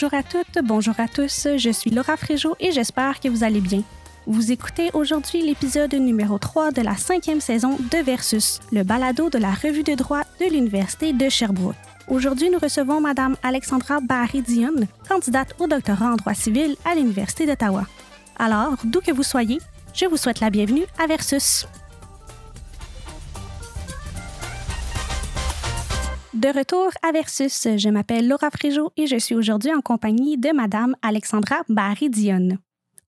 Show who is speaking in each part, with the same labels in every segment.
Speaker 1: Bonjour à toutes, bonjour à tous, je suis Laura Fréjot et j'espère que vous allez bien. Vous écoutez aujourd'hui l'épisode numéro 3 de la cinquième saison de Versus, le balado de la revue de droit de l'Université de Sherbrooke. Aujourd'hui, nous recevons Madame Alexandra Barry-Dion, candidate au doctorat en droit civil à l'Université d'Ottawa. Alors, d'où que vous soyez, je vous souhaite la bienvenue à Versus. De retour à Versus, je m'appelle Laura Fréjot et je suis aujourd'hui en compagnie de Madame Alexandra Barry-Dion.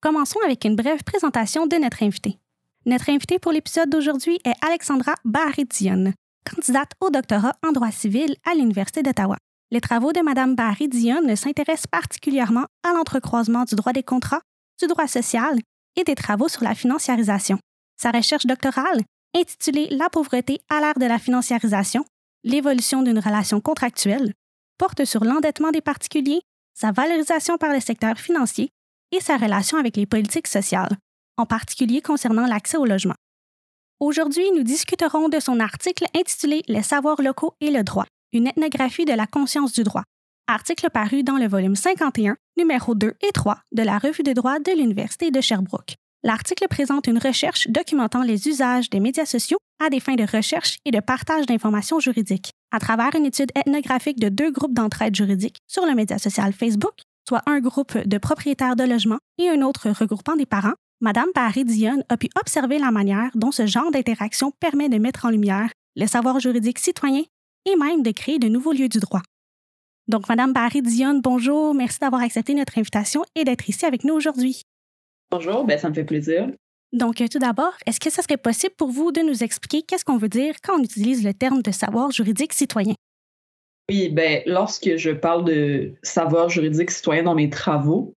Speaker 1: Commençons avec une brève présentation de notre invitée. Notre invitée pour l'épisode d'aujourd'hui est Alexandra Barry-Dion, candidate au doctorat en droit civil à l'Université d'Ottawa. Les travaux de Madame Barry-Dion s'intéressent particulièrement à l'entrecroisement du droit des contrats, du droit social et des travaux sur la financiarisation. Sa recherche doctorale, intitulée La pauvreté à l'ère de la financiarisation, l'évolution d'une relation contractuelle, porte sur l'endettement des particuliers, sa valorisation par le secteur financier et sa relation avec les politiques sociales, en particulier concernant l'accès au logement. Aujourd'hui, nous discuterons de son article intitulé Les savoirs locaux et le droit, une ethnographie de la conscience du droit, article paru dans le volume 51, numéro 2 et 3 de la Revue de droit de l'Université de Sherbrooke. L'article présente une recherche documentant les usages des médias sociaux à des fins de recherche et de partage d'informations juridiques, à travers une étude ethnographique de deux groupes d'entraide juridique sur le média social Facebook, soit un groupe de propriétaires de logements et un autre regroupant des parents. Madame Paris Dion a pu observer la manière dont ce genre d'interaction permet de mettre en lumière le savoir juridique citoyen et même de créer de nouveaux lieux du droit. Donc, Madame Paris Dion, bonjour, merci d'avoir accepté notre invitation et d'être ici avec nous aujourd'hui.
Speaker 2: Bonjour, ben, ça me fait plaisir.
Speaker 1: Donc, euh, tout d'abord, est-ce que ça serait possible pour vous de nous expliquer qu'est-ce qu'on veut dire quand on utilise le terme de savoir juridique citoyen?
Speaker 2: Oui, ben, lorsque je parle de savoir juridique citoyen dans mes travaux,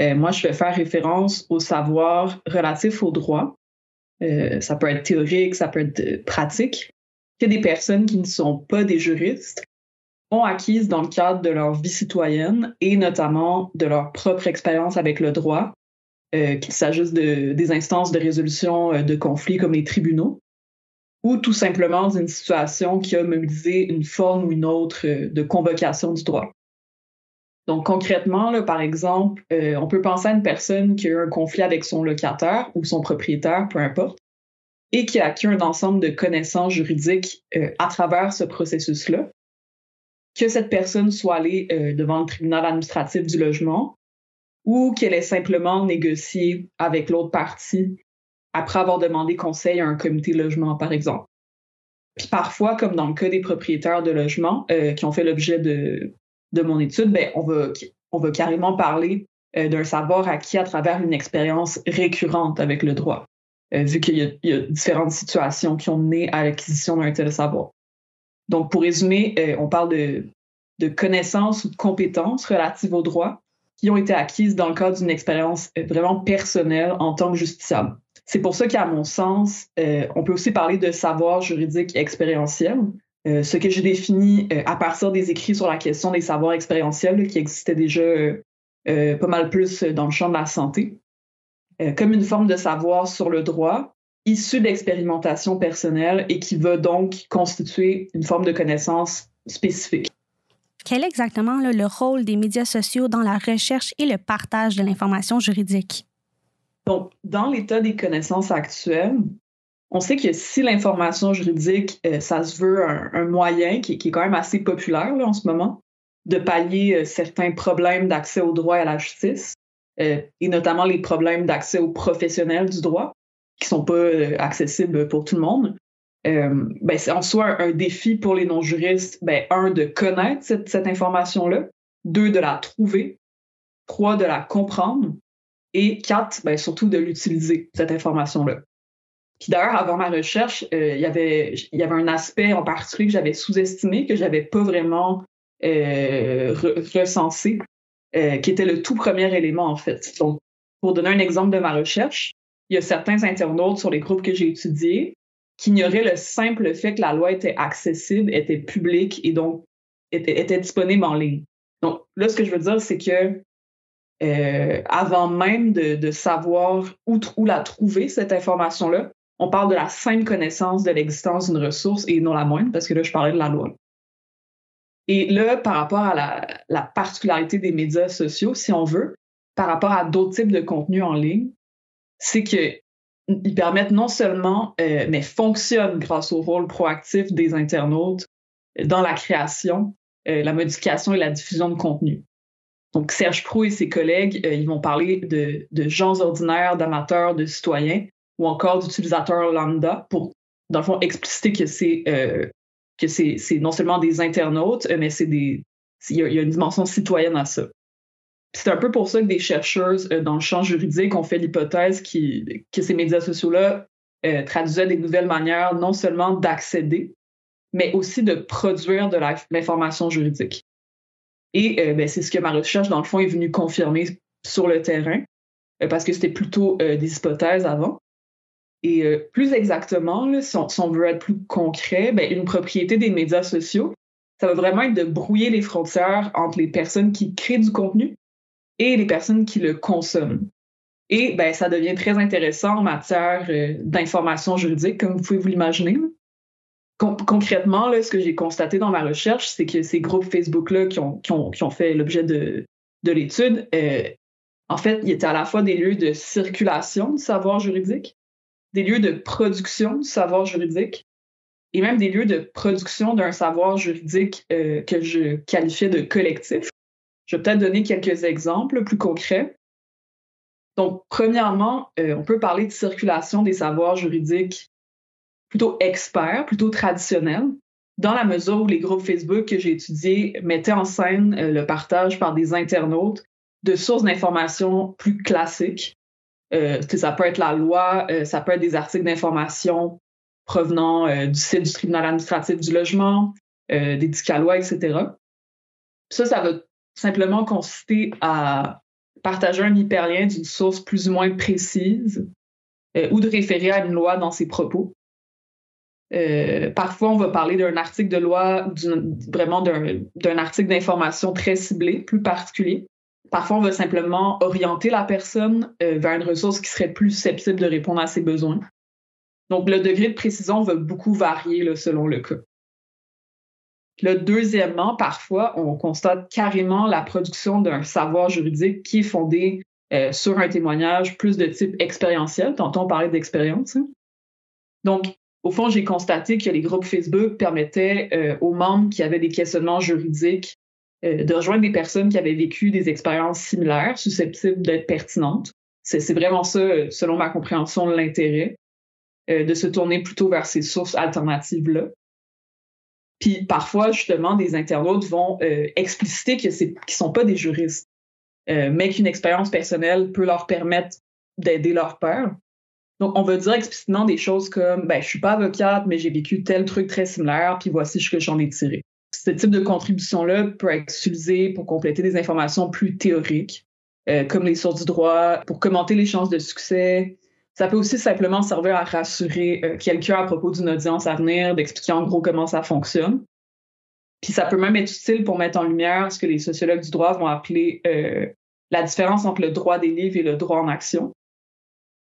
Speaker 2: euh, moi, je vais faire référence au savoir relatif au droit. Euh, ça peut être théorique, ça peut être pratique, que des personnes qui ne sont pas des juristes ont acquises dans le cadre de leur vie citoyenne et notamment de leur propre expérience avec le droit euh, qu'il s'agisse de, des instances de résolution euh, de conflits comme les tribunaux, ou tout simplement d'une situation qui a mobilisé une forme ou une autre euh, de convocation du droit. Donc concrètement, par exemple, on peut penser à une personne qui a eu un conflit avec son locataire ou son propriétaire, peu importe, et qui a acquis un ensemble de connaissances juridiques à travers ce processus-là, que cette personne soit allée devant le tribunal administratif du logement ou qu'elle ait simplement négocié avec l'autre partie après avoir demandé conseil à un comité logement, par exemple. Puis parfois, comme dans le cas des propriétaires de logements euh, qui ont fait l'objet de, de mon étude, ben, on, va, on va carrément parler euh, d'un savoir acquis à travers une expérience récurrente avec le droit, euh, vu qu'il y, a différentes situations qui ont mené à l'acquisition d'un tel savoir. Donc, pour résumer, on parle de, de connaissances ou de compétences relatives au droit qui ont été acquises dans le cadre d'une expérience euh, vraiment personnelle en tant que justiciable. C'est pour ça qu'à mon sens, euh, on peut aussi parler de savoir juridique expérientiel, euh, ce que j'ai défini à partir des écrits sur la question des savoirs expérientiels qui existaient déjà pas mal plus dans le champ de la santé, comme une forme de savoir sur le droit issu d'expérimentation personnelle et qui va donc constituer une forme de connaissance spécifique.
Speaker 1: Quel est exactement le rôle des médias sociaux dans la recherche et le partage de l'information juridique?
Speaker 2: Donc, dans l'état des connaissances actuelles, on sait que si l'information juridique, euh, ça se veut un, moyen qui, est quand même assez populaire en ce moment, de pallier euh, certains problèmes d'accès au droit et à la justice, euh, et notamment les problèmes d'accès aux professionnels du droit, qui ne sont pas accessibles pour tout le monde, euh, ben, c'est en soi un, défi pour les non-juristes, ben, un, de connaître cette, cette information-là, deux, de la trouver, trois, de la comprendre, et quatre, ben, surtout de l'utiliser, cette information-là. Puis d'ailleurs, avant ma recherche, euh, il y avait, y avait un aspect en particulier que j'avais sous-estimé, que j'avais pas vraiment euh, recensé, qui était le tout premier élément, en fait. Donc, pour donner un exemple de ma recherche, il y a certains internautes sur les groupes que j'ai étudiés qu'ignorer le simple fait que la loi était accessible, était publique et donc était, disponible en ligne. Donc là, ce que je veux dire, c'est que euh, avant même de, savoir où, la trouver, cette information-là, on parle de la simple connaissance de l'existence d'une ressource et non la moindre, parce que là, je parlais de la loi. Et là, par rapport à la, particularité des médias sociaux, si on veut, par rapport à d'autres types de contenus en ligne, c'est qu'ils permettent non seulement, euh, mais fonctionnent grâce au rôle proactif des internautes dans la création, euh, la modification et la diffusion de contenu. Donc, Serge Prou et ses collègues, euh, ils vont parler de, de gens ordinaires, d'amateurs, de citoyens ou encore d'utilisateurs lambda pour, dans le fond, expliciter que c'est que c'est non seulement des internautes, euh, mais c'est des il y, a une dimension citoyenne à ça. C'est un peu pour ça que des chercheuses euh, dans le champ juridique ont fait l'hypothèse que ces médias sociaux-là euh, traduisaient des nouvelles manières non seulement d'accéder, mais aussi de produire de l'information juridique. Et ben, c'est ce que ma recherche, dans le fond, est venue confirmer sur le terrain, parce que c'était plutôt des hypothèses avant. Et euh, plus exactement, si, on, veut être plus concret, ben, une propriété des médias sociaux, ça va vraiment être de brouiller les frontières entre les personnes qui créent du contenu et les personnes qui le consomment. Et ben, ça devient très intéressant en matière euh, d'information juridique, comme vous pouvez vous l'imaginer. concrètement, là, ce que j'ai constaté dans ma recherche, c'est que ces groupes Facebook-là qui ont, qui, ont, qui ont, fait l'objet de, de l'étude, euh, en fait, ils étaient à la fois des lieux de circulation du savoir juridique, des lieux de production du savoir juridique et même des lieux de production d'un savoir juridique euh, que je qualifiais de collectif. Je vais peut-être donner quelques exemples plus concrets. Donc, premièrement, euh, on peut parler de circulation des savoirs juridiques plutôt experts, plutôt traditionnels, dans la mesure où les groupes Facebook que j'ai étudiés mettaient en scène euh, le partage par des internautes de sources d'informations plus classiques, euh, ça peut être la loi, ça peut être des articles d'information provenant du site du tribunal administratif du logement, des DICALOis, etc. Ça, ça va simplement consister à partager un hyperlien d'une source plus ou moins précise ou de référer à une loi dans ses propos. parfois, on va parler d'un article de loi, vraiment d'un article d'information très ciblé, plus particulier. Parfois, on va simplement orienter la personne euh, vers une ressource qui serait plus susceptible de répondre à ses besoins. Donc, le degré de précision va beaucoup varier selon le cas. Le deuxièmement, parfois, on constate carrément la production d'un savoir juridique qui est fondé euh, sur un témoignage plus de type expérientiel. Tantôt, on parlait d'expérience. Hein. Donc, au fond, j'ai constaté que les groupes Facebook permettaient euh, aux membres qui avaient des questionnements juridiques euh, de rejoindre des personnes qui avaient vécu des expériences similaires, susceptibles d'être pertinentes. C'est vraiment ça, euh, selon ma compréhension, l'intérêt, euh, de se tourner plutôt vers ces sources alternatives-là. Puis parfois, justement, des internautes vont expliciter qu'ils ne sont pas des juristes, mais qu'une expérience personnelle peut leur permettre d'aider leur père. Donc, on veut dire explicitement des choses comme ben, je suis pas avocate, mais j'ai vécu tel truc très similaire, puis voici ce que j'en ai tiré ce type de contribution-là peut être utilisé pour compléter des informations plus théoriques, euh, comme les sources du droit, pour commenter les chances de succès. Ça peut aussi simplement servir à rassurer euh, quelqu'un à propos d'une audience à venir, d'expliquer en gros comment ça fonctionne. Puis ça peut même être utile pour mettre en lumière ce que les sociologues du droit vont appeler euh, la différence entre le droit des livres et le droit en action.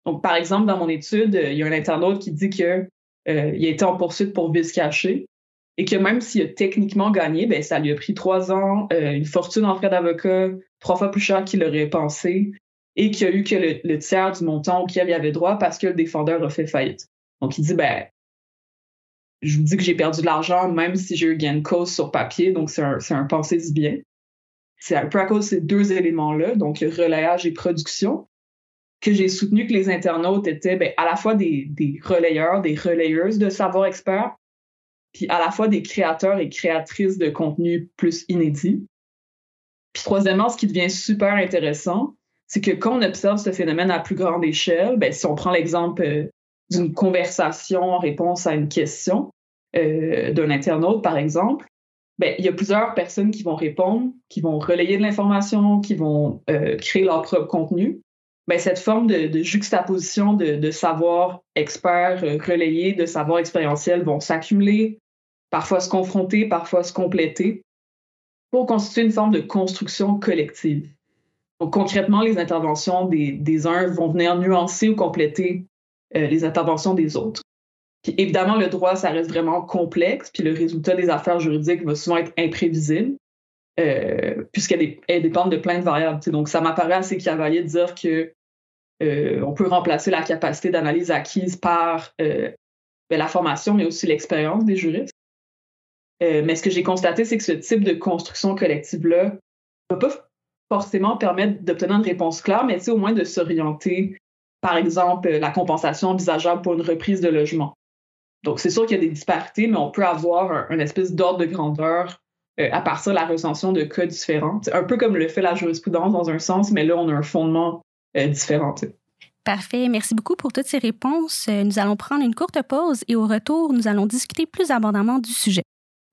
Speaker 2: Donc, par exemple, dans mon étude, il y a un internaute qui dit qu'il a été en poursuite pour vice caché et que même s'il a techniquement gagné, ben, ça lui a pris trois ans, euh, une fortune en frais d'avocat, trois fois plus cher qu'il aurait pensé, et qu'il a eu que le, tiers du montant auquel il avait droit parce que le défendeur a fait faillite. Donc, il dit, ben, je vous dis que j'ai perdu de l'argent même si j'ai eu gain de cause sur papier, donc c'est un, un pensée du bien. C'est un à cause de ces deux éléments-là, donc le relayage et production, que j'ai soutenu que les internautes étaient ben, à la fois des, des relayeurs, des relayeuses de savoir expert, puis à la fois des créateurs et créatrices de contenu plus inédits. Puis troisièmement, ce qui devient super intéressant, c'est que quand on observe ce phénomène à plus grande échelle, ben, si on prend l'exemple euh, d'une conversation en réponse à une question euh, d'un internaute, par exemple, ben, il y a plusieurs personnes qui vont répondre, qui vont relayer de l'information, qui vont euh, créer leur propre contenu. Ben, cette forme de, juxtaposition de, savoir expert relayé, de savoir expérientiel vont s'accumuler, parfois se confronter, parfois se compléter, pour constituer une forme de construction collective. Donc, concrètement, les interventions des, uns vont venir nuancer ou compléter euh, les interventions des autres. Évidemment, le droit, ça reste vraiment complexe, puis le résultat des affaires juridiques va souvent être imprévisible, euh, puisqu'elle dépend de plein de variables. Donc, ça m'apparaît assez cavalier de dire que euh, peut remplacer la capacité d'analyse acquise par ben, la formation, mais aussi l'expérience des juristes. Mais ce que j'ai constaté, c'est que ce type de construction collective-là ne va pas forcément permettre d'obtenir une réponse claire, mais au moins de s'orienter, par exemple, la compensation envisageable pour une reprise de logement. Donc, c'est sûr qu'il y a des disparités, mais on peut avoir un, espèce d'ordre de grandeur euh, à partir de la recension de cas différents. C'est un peu comme le fait la jurisprudence dans un sens, mais là, on a un fondement euh, différent.
Speaker 1: Parfait. Merci beaucoup pour toutes ces réponses. Euh, nous allons prendre une courte pause et au retour, nous allons discuter plus abondamment du sujet.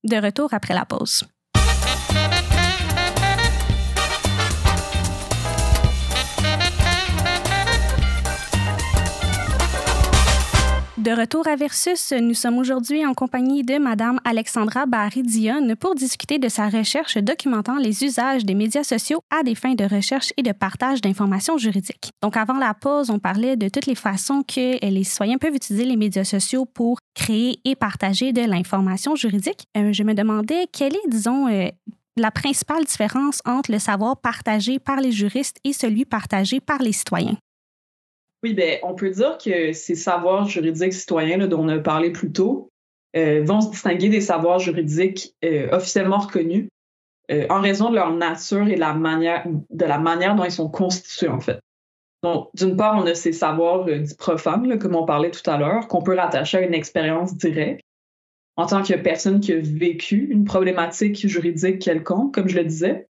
Speaker 1: De retour après la pause. De retour à Versus, nous sommes aujourd'hui en compagnie de Madame Alexandra Barry-Dionne pour discuter de sa recherche documentant les usages des médias sociaux à des fins de recherche et de partage d'informations juridiques. Donc, avant la pause, on parlait de toutes les façons que les citoyens peuvent utiliser les médias sociaux pour créer et partager de l'information juridique. Euh, je me demandais quelle est, disons, euh, la principale différence entre le savoir partagé par les juristes et celui partagé par les citoyens?
Speaker 2: Oui, ben, on peut dire que ces savoirs juridiques citoyens dont on a parlé plus tôt euh, vont se distinguer des savoirs juridiques euh, officiellement reconnus euh, en raison de leur nature et de la manière dont ils sont constitués, en fait. Donc, d'une part, on a ces savoirs dits profanes, comme on parlait tout à l'heure, qu'on peut rattacher à une expérience directe en tant que personne qui a vécu une problématique juridique quelconque, comme je le disais.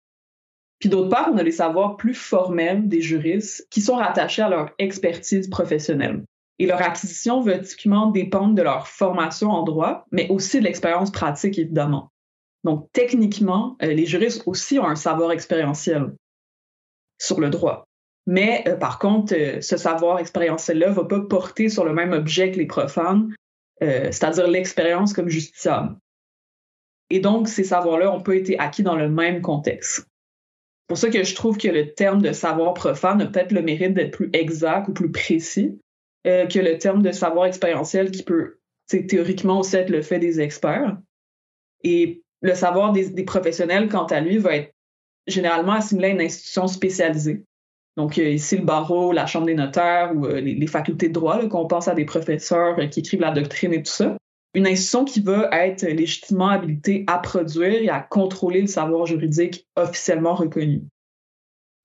Speaker 2: Puis d'autre part, on a les savoirs plus formels des juristes qui sont rattachés à leur expertise professionnelle. Et leur acquisition va typiquement dépendre de leur formation en droit, mais aussi de l'expérience pratique, évidemment. Donc, techniquement, euh, les juristes aussi ont un savoir expérientiel sur le droit. Mais euh, par contre, euh, ce savoir expérientiel-là ne va pas porter sur le même objet que les profanes, c'est-à-dire l'expérience comme justiciable. Et donc, ces savoirs-là ont pas été acquis dans le même contexte pour ça que je trouve que le terme de savoir profane a peut-être le mérite d'être plus exact ou plus précis euh, que le terme de savoir expérientiel qui peut théoriquement aussi être le fait des experts. Et le savoir des, professionnels, quant à lui, va être généralement assimilé à une institution spécialisée. Donc, euh, ici, le barreau, la chambre des notaires ou euh, les, facultés de droit, qu'on pense à des professeurs qui écrivent la doctrine et tout ça une institution qui va être légitimement habilitée à produire et à contrôler le savoir juridique officiellement reconnu.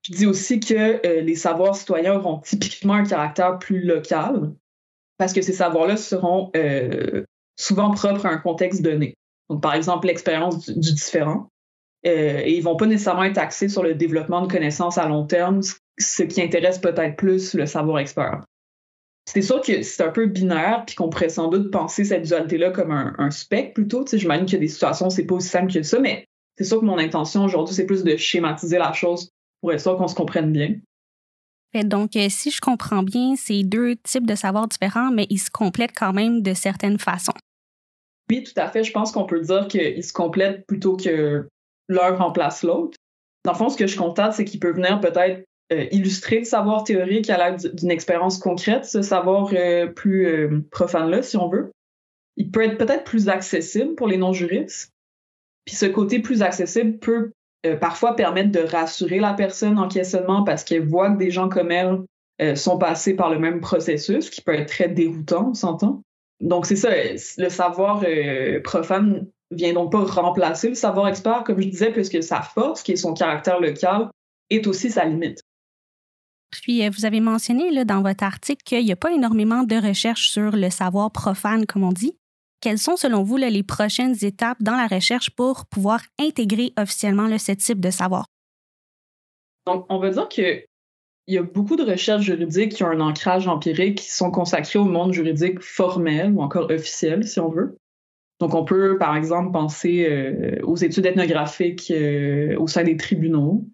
Speaker 2: Je dis aussi que euh, les savoirs citoyens auront typiquement un caractère plus local parce que ces savoirs-là seront euh, souvent propres à un contexte donné. Donc, par exemple, l'expérience du, différent. Euh, et ils vont pas nécessairement être axés sur le développement de connaissances à long terme, ce qui intéresse peut-être plus le savoir expert c'est sûr que c'est un peu binaire, puis qu'on pourrait sans doute penser cette dualité-là comme un, un spectre plutôt. J'imagine qu'il y a des situations où c'est pas aussi simple que ça, mais c'est sûr que mon intention aujourd'hui, c'est plus de schématiser la chose pour être sûr qu'on se comprenne bien.
Speaker 1: Donc, euh, si je comprends bien, c'est deux types de savoirs différents, mais ils se complètent quand même de certaines façons.
Speaker 2: Oui, tout à fait. Je pense qu'on peut dire qu'ils se complètent plutôt que l'un remplace l'autre. Dans le fond, ce que je constate, c'est qu'ils peuvent venir peut-être euh, illustrer le savoir théorique à l'aide d'une expérience concrète, ce savoir euh, plus euh, profane-là, si on veut. Il peut être peut-être plus accessible pour les non-juristes. Puis ce côté plus accessible peut parfois permettre de rassurer la personne en questionnement parce qu'elle voit que des gens comme elle sont passés par le même processus, qui peut être très déroutant, on s'entend. Donc c'est ça, le savoir profane vient donc pas remplacer le savoir expert, comme je disais, puisque sa force, qui est son caractère local, est aussi sa limite.
Speaker 1: Puis, euh, vous avez mentionné là, dans votre article qu'il n'y a pas énormément de recherches sur le savoir profane, comme on dit. Quelles sont, selon vous, les prochaines étapes dans la recherche pour pouvoir intégrer officiellement ce type de savoir?
Speaker 2: Donc, on va dire qu'il y a beaucoup de recherches juridiques qui ont un ancrage empirique qui sont consacrées au monde juridique formel ou encore officiel, si on veut. Donc, on peut, par exemple, penser euh, aux études ethnographiques euh, au sein des tribunaux,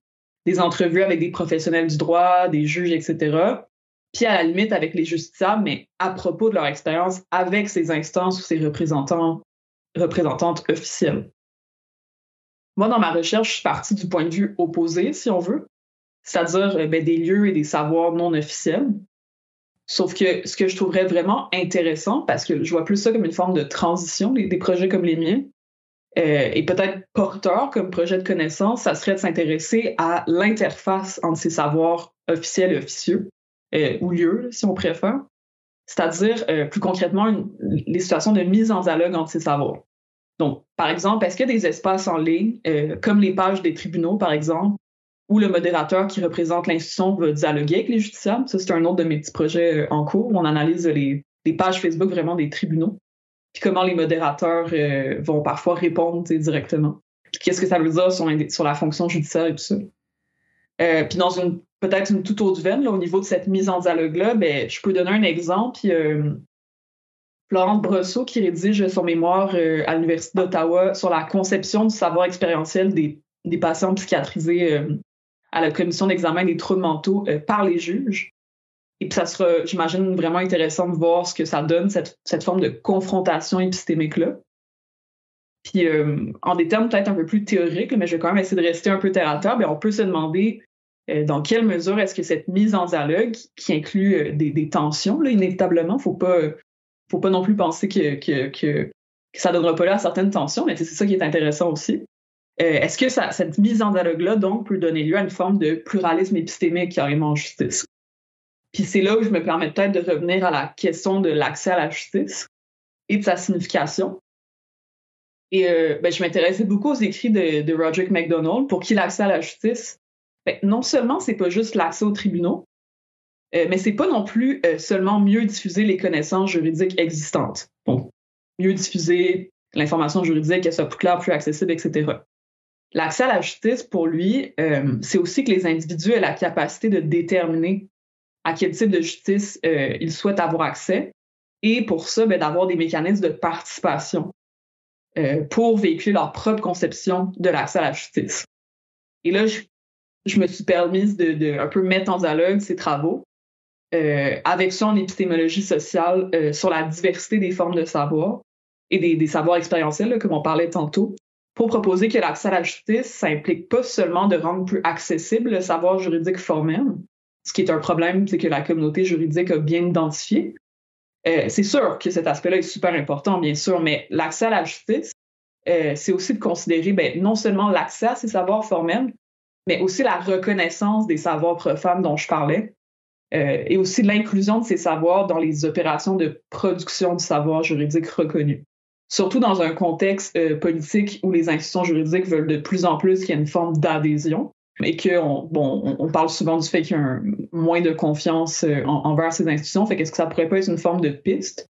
Speaker 2: des entrevues avec des professionnels du droit, des juges, etc. Puis à la limite avec les justiciables, mais à propos de leur expérience avec ces instances ou ces représentants, représentantes officielles. Moi, dans ma recherche, je suis partie du point de vue opposé, si on veut, c'est-à-dire euh, ben, des lieux et des savoirs non officiels. Sauf que ce que je trouverais vraiment intéressant, parce que je vois plus ça comme une forme de transition, des, projets comme les miens, euh, et peut-être porteur comme projet de connaissance, ça serait de s'intéresser à l'interface entre ces savoirs officiels et officieux, euh, ou lieux, si on préfère, c'est-à-dire euh, plus concrètement les situations de mise en dialogue entre ces savoirs. Donc, par exemple, est-ce qu'il y a des espaces en ligne, comme les pages des tribunaux, par exemple, où le modérateur qui représente l'institution va dialoguer avec les justiciables? Ça, c'est un autre de mes petits projets en cours où on analyse les, pages Facebook vraiment des tribunaux. Puis comment les modérateurs euh, vont parfois répondre directement. Qu'est-ce que ça veut dire sur, la fonction judiciaire et tout ça. Euh, puis dans une peut-être une toute autre veine, au niveau de cette mise en dialogue-là, ben, je peux donner un exemple. Puis, Florence Brosseau, qui rédige son mémoire à l'Université d'Ottawa sur la conception du savoir expérientiel des, patients psychiatrisés à la commission d'examen des troubles mentaux euh, par les juges. Et puis ça sera, j'imagine, vraiment intéressant de voir ce que ça donne, cette, forme de confrontation épistémique-là. Puis euh, en des termes peut-être un peu plus théoriques, mais je vais quand même essayer de rester un peu terre à terre, on peut se demander euh, dans quelle mesure est-ce que cette mise en dialogue, qui inclut des, des, tensions, là, inévitablement, faut pas, faut pas non plus penser que, que, que, ça donnera pas là à certaines tensions, mais c'est ça qui est intéressant aussi. Euh, est-ce que cette mise en dialogue-là, donc, peut donner lieu à une forme de pluralisme épistémique carrément en justice? Puis c'est là où je me permets peut-être de revenir à la question de l'accès à la justice et de sa signification. Et euh, ben, je m'intéressais beaucoup aux écrits de, de Roderick MacDonald, pour qui l'accès à la justice, ben, non seulement c'est pas juste l'accès aux tribunaux, euh, mais c'est pas non plus seulement mieux diffuser les connaissances juridiques existantes. Donc, mieux diffuser l'information juridique, qu'elle soit plus claire, plus accessible, etc. L'accès à la justice, pour lui, euh, c'est aussi que les individus aient la capacité de déterminer à quel type de justice euh, ils souhaitent avoir accès et pour ça, ben, d'avoir des mécanismes de participation euh, pour véhiculer leur propre conception de l'accès à la justice. Et là, je, me suis permise de, un peu mettre en dialogue ces travaux avec ça en épistémologie sociale sur la diversité des formes de savoir et des, des savoirs expérientiels, comme on parlait tantôt, pour proposer que l'accès à la justice, ça implique pas seulement de rendre plus accessible le savoir juridique formel, ce qui est un problème que la communauté juridique a bien identifié. Euh, c'est sûr que cet aspect-là est super important, bien sûr, mais l'accès à la justice, euh, c'est aussi de considérer ben, non seulement l'accès à ces savoirs formels, mais aussi la reconnaissance des savoirs profanes dont je parlais, euh, et aussi l'inclusion de ces savoirs dans les opérations de production du savoir juridique reconnu surtout dans un contexte politique où les institutions juridiques veulent de plus en plus qu'il y ait une forme d'adhésion et bon, on parle souvent du fait qu'il y a moins de confiance euh, envers ces institutions. Fait qu'est-ce que ça pourrait pas être une forme de piste?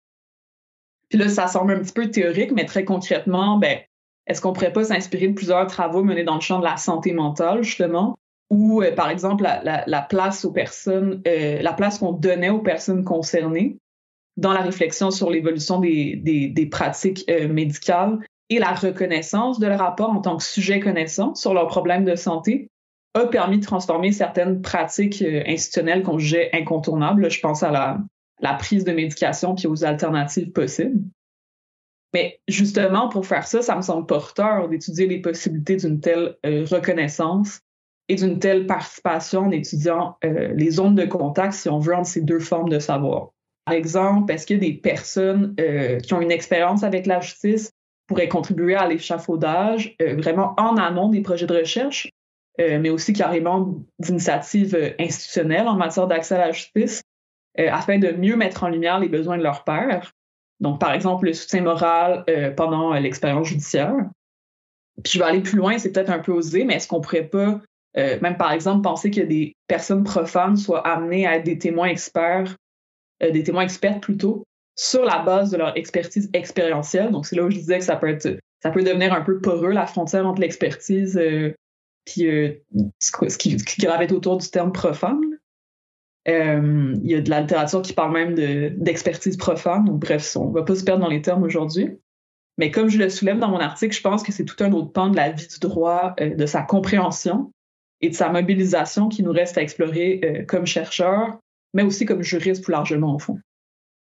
Speaker 2: Puis là, ça semble un petit peu théorique, mais très concrètement, ben, est-ce qu'on pourrait pas s'inspirer de plusieurs travaux menés dans le champ de la santé mentale, justement, ou euh, par exemple la, la, place aux personnes, la place qu'on donnait aux personnes concernées dans la réflexion sur l'évolution des, pratiques euh, médicales et la reconnaissance de leur rapport en tant que sujet connaissant sur leurs problèmes de santé? A permis de transformer certaines pratiques euh, institutionnelles qu'on jugeait incontournables. Je pense à la, prise de médication puis aux alternatives possibles. Mais justement, pour faire ça, ça me semble porteur d'étudier les possibilités d'une telle euh, reconnaissance et d'une telle participation en étudiant les zones de contact, si on veut, entre ces deux formes de savoir. Par exemple, est-ce que des personnes euh, qui ont une expérience avec la justice pourraient contribuer à l'échafaudage euh, vraiment en amont des projets de recherche, euh, mais aussi carrément d'initiatives institutionnelles en matière d'accès à la justice, afin de mieux mettre en lumière les besoins de leurs pairs. Donc, par exemple, le soutien moral pendant l'expérience judiciaire. Puis je vais aller plus loin, c'est peut-être un peu osé, mais est-ce qu'on pourrait pas, même par exemple, penser que des personnes profanes soient amenées à être des témoins experts euh, des témoins experts plutôt, sur la base de leur expertise expérientielle? Donc, c'est là où je disais que ça peut être, ça peut devenir un peu poreux, la frontière entre l'expertise euh, puis euh, ce, qui, gravite autour du terme profane. il y a de la littérature qui parle même d'expertise profane. Donc, bref, on ne va pas se perdre dans les termes aujourd'hui. Mais comme je le soulève dans mon article, je pense que c'est tout un autre pan de la vie du droit, de sa compréhension et de sa mobilisation qui nous reste à explorer comme chercheurs, mais aussi comme juriste plus largement au fond.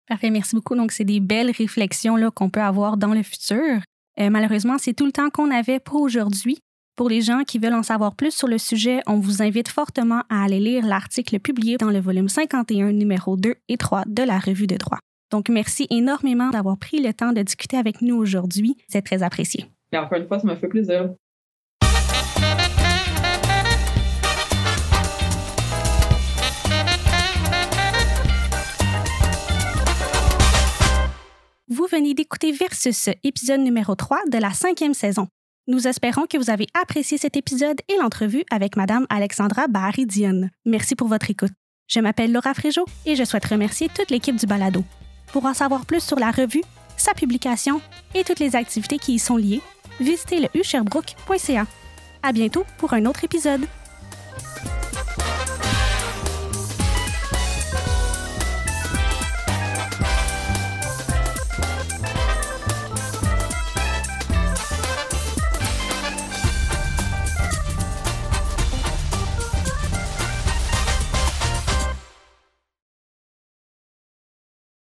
Speaker 1: Parfait, merci beaucoup. Donc, c'est des belles réflexions qu'on peut avoir dans le futur. Euh, malheureusement, c'est tout le temps qu'on avait pour aujourd'hui. Pour les gens qui veulent en savoir plus sur le sujet, on vous invite fortement à aller lire l'article publié dans le volume 51, numéro 2 et 3 de la Revue de droit. Donc, merci énormément d'avoir pris le temps de discuter avec nous aujourd'hui. C'est très apprécié.
Speaker 2: Et encore une fois, ça m'a fait plaisir.
Speaker 1: Vous venez d'écouter Versus, épisode numéro 3 de la cinquième saison. Nous espérons que vous avez apprécié cet épisode et l'entrevue avec Madame Alexandra Bahari-Dionne. Merci pour votre écoute. Je m'appelle Laura Fréjot et je souhaite remercier toute l'équipe du balado. Pour en savoir plus sur la revue, sa publication et toutes les activités qui y sont liées, visitez le usherbrooke.ca. À bientôt pour un autre épisode.